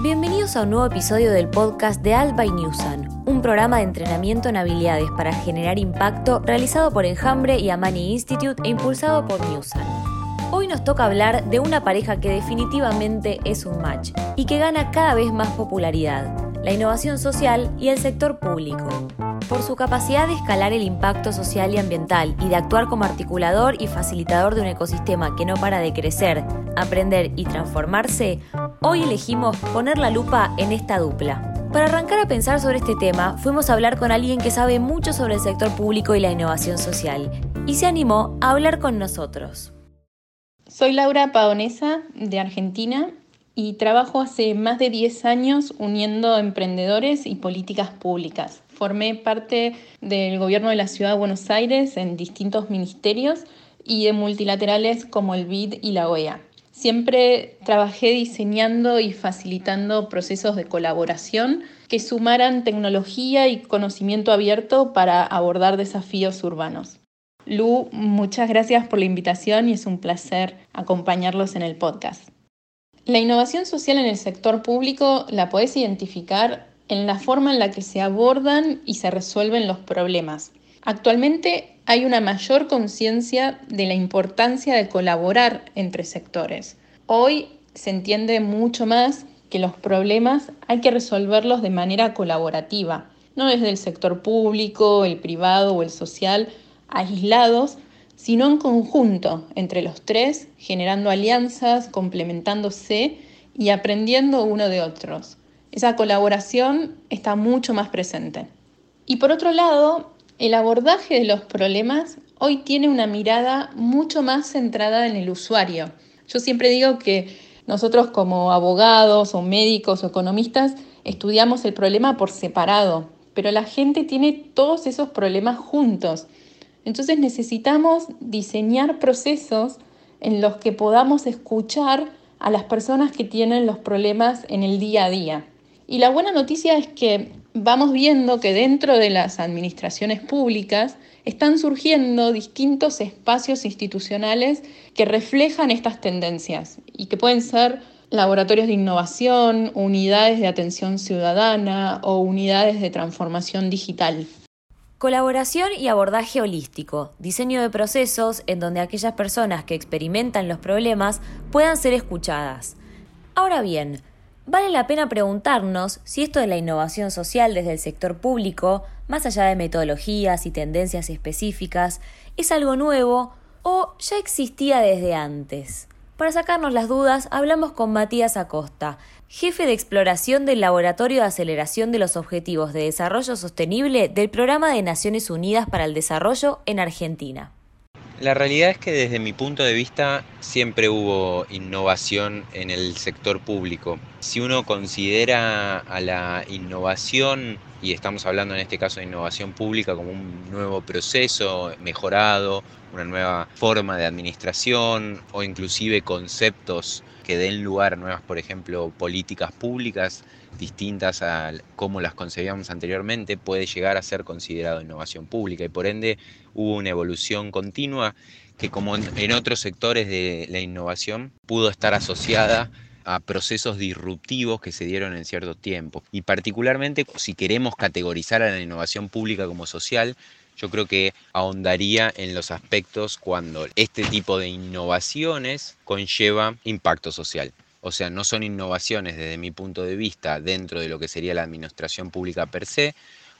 Bienvenidos a un nuevo episodio del podcast de Alt by Newsan, un programa de entrenamiento en habilidades para generar impacto realizado por Enjambre y Amani Institute e impulsado por Newsan. Hoy nos toca hablar de una pareja que definitivamente es un match y que gana cada vez más popularidad, la innovación social y el sector público. Por su capacidad de escalar el impacto social y ambiental y de actuar como articulador y facilitador de un ecosistema que no para de crecer, aprender y transformarse, hoy elegimos poner la lupa en esta dupla. Para arrancar a pensar sobre este tema, fuimos a hablar con alguien que sabe mucho sobre el sector público y la innovación social, y se animó a hablar con nosotros. Soy Laura Paonesa, de Argentina, y trabajo hace más de 10 años uniendo emprendedores y políticas públicas. Formé parte del gobierno de la Ciudad de Buenos Aires en distintos ministerios y de multilaterales como el BID y la OEA. Siempre trabajé diseñando y facilitando procesos de colaboración que sumaran tecnología y conocimiento abierto para abordar desafíos urbanos. Lu, muchas gracias por la invitación y es un placer acompañarlos en el podcast. La innovación social en el sector público la podés identificar en la forma en la que se abordan y se resuelven los problemas. Actualmente hay una mayor conciencia de la importancia de colaborar entre sectores. Hoy se entiende mucho más que los problemas hay que resolverlos de manera colaborativa, no desde el sector público, el privado o el social, aislados, sino en conjunto entre los tres, generando alianzas, complementándose y aprendiendo uno de otros. Esa colaboración está mucho más presente. Y por otro lado, el abordaje de los problemas hoy tiene una mirada mucho más centrada en el usuario. Yo siempre digo que nosotros como abogados o médicos o economistas estudiamos el problema por separado, pero la gente tiene todos esos problemas juntos. Entonces necesitamos diseñar procesos en los que podamos escuchar a las personas que tienen los problemas en el día a día. Y la buena noticia es que vamos viendo que dentro de las administraciones públicas están surgiendo distintos espacios institucionales que reflejan estas tendencias y que pueden ser laboratorios de innovación, unidades de atención ciudadana o unidades de transformación digital. Colaboración y abordaje holístico, diseño de procesos en donde aquellas personas que experimentan los problemas puedan ser escuchadas. Ahora bien, Vale la pena preguntarnos si esto de la innovación social desde el sector público, más allá de metodologías y tendencias específicas, es algo nuevo o ya existía desde antes. Para sacarnos las dudas, hablamos con Matías Acosta, jefe de exploración del Laboratorio de Aceleración de los Objetivos de Desarrollo Sostenible del Programa de Naciones Unidas para el Desarrollo en Argentina. La realidad es que desde mi punto de vista siempre hubo innovación en el sector público. Si uno considera a la innovación, y estamos hablando en este caso de innovación pública como un nuevo proceso mejorado, una nueva forma de administración o inclusive conceptos que den lugar a nuevas, por ejemplo, políticas públicas distintas a cómo las concebíamos anteriormente, puede llegar a ser considerado innovación pública y por ende hubo una evolución continua que como en otros sectores de la innovación pudo estar asociada a procesos disruptivos que se dieron en cierto tiempo. Y particularmente si queremos categorizar a la innovación pública como social, yo creo que ahondaría en los aspectos cuando este tipo de innovaciones conlleva impacto social. O sea, no son innovaciones desde mi punto de vista dentro de lo que sería la administración pública per se,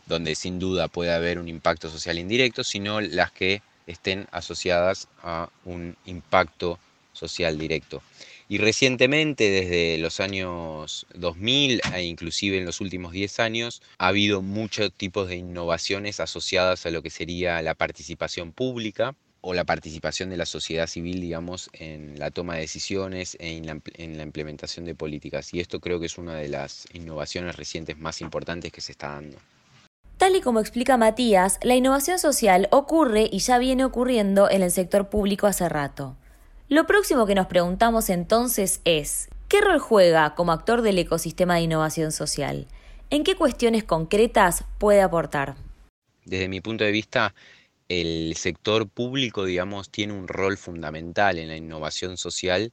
donde sin duda puede haber un impacto social indirecto, sino las que estén asociadas a un impacto social directo. Y recientemente, desde los años 2000 e inclusive en los últimos 10 años, ha habido muchos tipos de innovaciones asociadas a lo que sería la participación pública o la participación de la sociedad civil, digamos, en la toma de decisiones e en la, en la implementación de políticas. Y esto creo que es una de las innovaciones recientes más importantes que se está dando. Tal y como explica Matías, la innovación social ocurre y ya viene ocurriendo en el sector público hace rato. Lo próximo que nos preguntamos entonces es, ¿qué rol juega como actor del ecosistema de innovación social? ¿En qué cuestiones concretas puede aportar? Desde mi punto de vista, el sector público, digamos, tiene un rol fundamental en la innovación social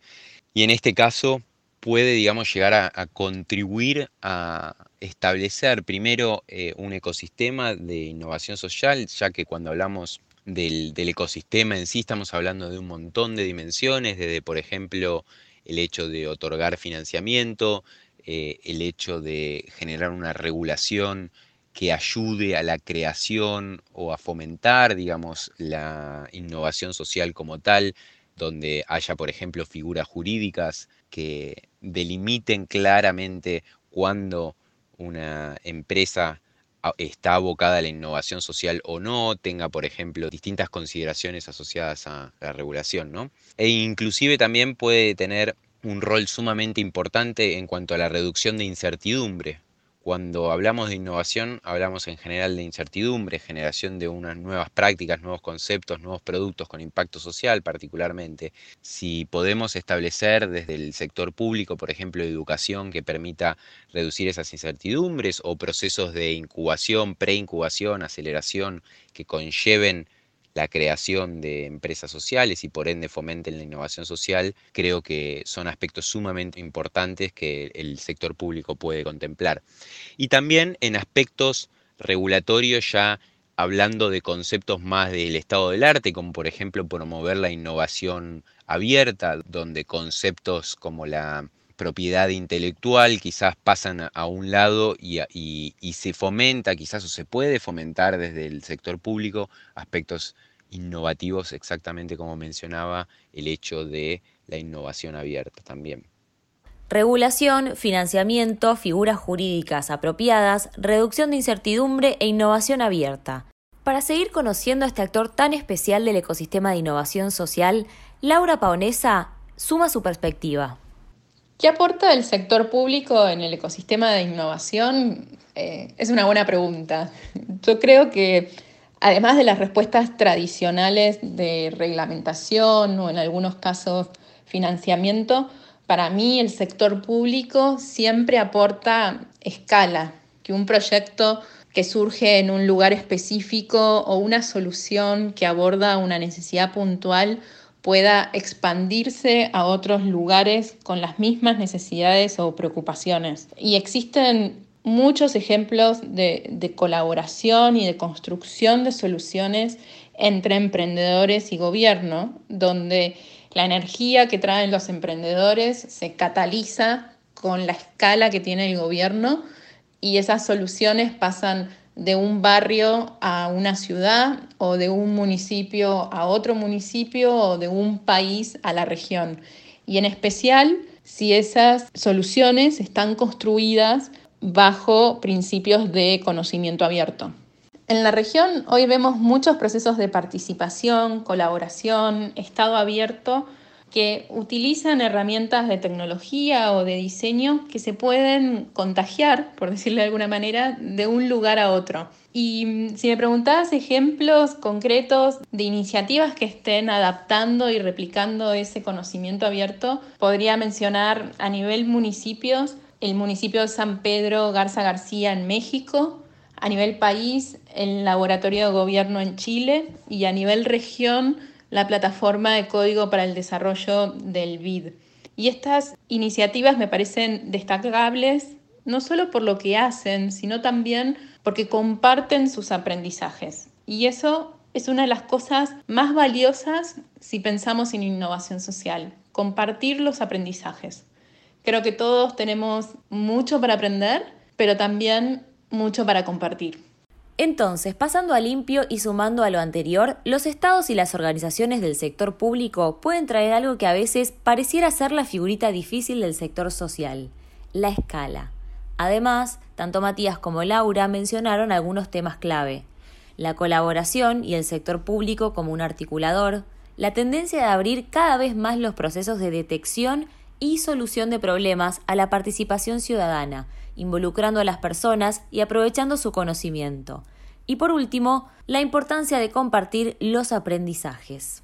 y en este caso puede, digamos, llegar a, contribuir a establecer primero eh, un ecosistema de innovación social, ya que cuando hablamos del, ecosistema en sí estamos hablando de un montón de dimensiones, desde, por ejemplo, el hecho de otorgar financiamiento, eh, el hecho de generar una regulación que ayude a la creación o a fomentar, digamos, la innovación social como tal, donde haya, por ejemplo, figuras jurídicas que delimiten claramente cuándo una empresa está abocada a la innovación social o no, tenga, por ejemplo, distintas consideraciones asociadas a la regulación, ¿no? E inclusive también puede tener un rol sumamente importante en cuanto a la reducción de incertidumbre, cuando hablamos de innovación, hablamos en general de incertidumbre, generación de unas nuevas prácticas, nuevos conceptos, nuevos productos con impacto social particularmente. Si podemos establecer desde el sector público, por ejemplo, educación que permita reducir esas incertidumbres o procesos de incubación, preincubación, aceleración que conlleven la creación de empresas sociales y por ende fomenten la innovación social, creo que son aspectos sumamente importantes que el sector público puede contemplar. Y también en aspectos regulatorios ya hablando de conceptos más del estado del arte, como por ejemplo promover la innovación abierta, donde conceptos como la propiedad intelectual quizás pasan a un lado y, se fomenta quizás o se puede fomentar desde el sector público aspectos innovativos exactamente como mencionaba el hecho de la innovación abierta también. Regulación, financiamiento, figuras jurídicas apropiadas, reducción de incertidumbre e innovación abierta. Para seguir conociendo a este actor tan especial del ecosistema de innovación social, Laura Paonesa suma su perspectiva. ¿Qué aporta el sector público en el ecosistema de innovación? Eh, es una buena pregunta. Yo creo que además de las respuestas tradicionales de reglamentación o en algunos casos financiamiento, para mí el sector público siempre aporta escala, que un proyecto que surge en un lugar específico o una solución que aborda una necesidad puntual pueda expandirse a otros lugares con las mismas necesidades o preocupaciones. Y existen muchos ejemplos de, colaboración y de construcción de soluciones entre emprendedores y gobierno, donde la energía que traen los emprendedores se cataliza con la escala que tiene el gobierno y esas soluciones pasan de un barrio a una ciudad o de un municipio a otro municipio o de un país a la región. Y en especial si esas soluciones están construidas bajo principios de conocimiento abierto. En la región hoy vemos muchos procesos de participación, colaboración, estado abierto que utilizan herramientas de tecnología o de diseño que se pueden contagiar, por decirlo de alguna manera, de un lugar a otro. Y mm, si me preguntabas ejemplos concretos de iniciativas que estén adaptando y replicando ese conocimiento abierto, podría mencionar a nivel municipios el municipio de San Pedro Garza García en México, a nivel país el Laboratorio de Gobierno en Chile y a nivel región la plataforma de código para el desarrollo del BID. Y estas iniciativas me parecen destacables no solo por lo que hacen, sino también porque comparten sus aprendizajes. Y eso es una de las cosas más valiosas si pensamos en innovación social, compartir los aprendizajes. Creo que todos tenemos mucho para aprender, pero también mucho para compartir. Entonces, pasando a limpio y sumando a lo anterior, los estados y las organizaciones del sector público pueden traer algo que a veces pareciera ser la figurita difícil del sector social, la escala. Además, tanto Matías como Laura mencionaron algunos temas clave. La colaboración y el sector público como un articulador, la tendencia de abrir cada vez más los procesos de detección y solución de problemas a la participación ciudadana, involucrando a las personas y aprovechando su conocimiento. Y por último, la importancia de compartir los aprendizajes.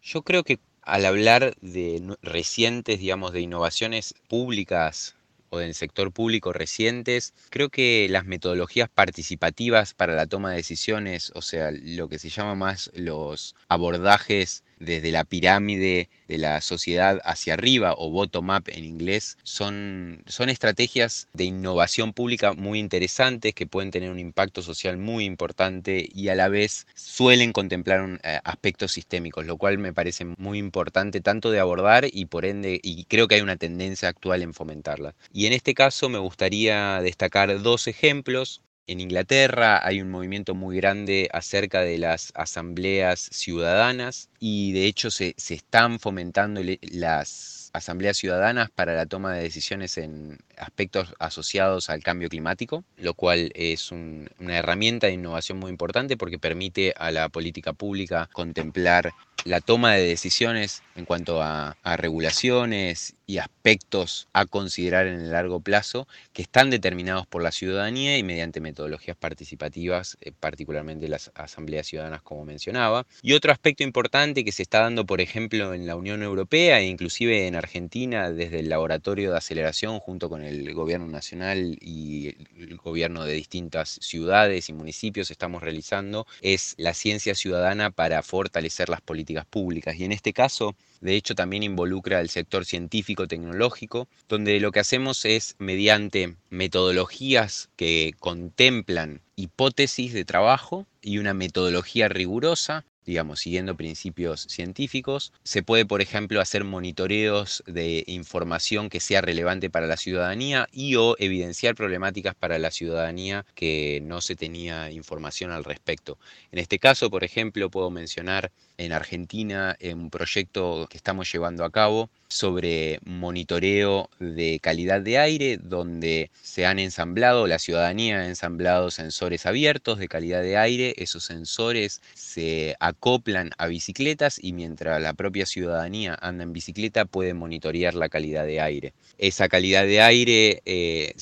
Yo creo que al hablar de recientes, digamos, de innovaciones públicas o del sector público recientes, creo que las metodologías participativas para la toma de decisiones, o sea, lo que se llama más los abordajes desde la pirámide de la sociedad hacia arriba o bottom-up en inglés, son, son estrategias de innovación pública muy interesantes que pueden tener un impacto social muy importante y a la vez suelen contemplar eh, aspectos sistémicos, lo cual me parece muy importante tanto de abordar y por ende, y creo que hay una tendencia actual en fomentarla. Y en este caso me gustaría destacar dos ejemplos. En Inglaterra hay un movimiento muy grande acerca de las asambleas ciudadanas y de hecho se, se están fomentando las asambleas ciudadanas para la toma de decisiones en aspectos asociados al cambio climático, lo cual es una herramienta de innovación muy importante porque permite a la política pública contemplar la toma de decisiones en cuanto a, regulaciones y aspectos a considerar en el largo plazo que están determinados por la ciudadanía y mediante metodologías participativas, eh, particularmente las asambleas ciudadanas como mencionaba. Y otro aspecto importante que se está dando, por ejemplo, en la Unión Europea e inclusive en Argentina desde el laboratorio de aceleración junto con el gobierno nacional y el gobierno de distintas ciudades y municipios estamos realizando es la ciencia ciudadana para fortalecer las políticas públicas. Y en este caso, de hecho, también involucra el sector científico-tecnológico, donde lo que hacemos es, mediante metodologías que contemplan hipótesis de trabajo y una metodología rigurosa, digamos, siguiendo principios científicos. Se puede, por ejemplo, hacer monitoreos de información que sea relevante para la ciudadanía y o evidenciar problemáticas para la ciudadanía que no se tenía información al respecto. En este caso, por ejemplo, puedo mencionar en Argentina un proyecto que estamos llevando a cabo sobre monitoreo de calidad de aire, donde se han ensamblado, la ciudadanía ha ensamblado sensores abiertos de calidad de aire, esos sensores se acoplan a bicicletas y mientras la propia ciudadanía anda en bicicleta puede monitorear la calidad de aire. Esa calidad de aire, eh,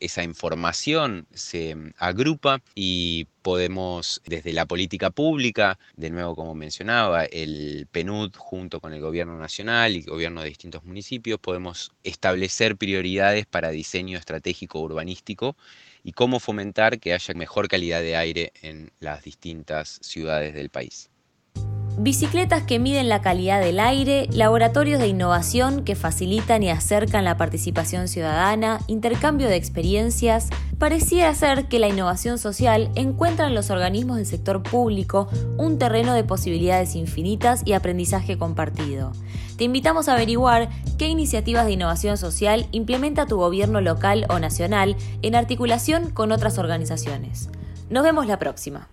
esa información se agrupa y podemos, desde la política pública, de nuevo como mencionaba, el PNUD junto con el gobierno nacional y el gobierno de distintos municipios, podemos establecer prioridades para diseño estratégico urbanístico y cómo fomentar que haya mejor calidad de aire en las distintas ciudades del país. Bicicletas que miden la calidad del aire, laboratorios de innovación que facilitan y acercan la participación ciudadana, intercambio de experiencias, pareciera ser que la innovación social encuentra en los organismos del sector público un terreno de posibilidades infinitas y aprendizaje compartido. Te invitamos a averiguar qué iniciativas de innovación social implementa tu gobierno local o nacional en articulación con otras organizaciones. Nos vemos la próxima.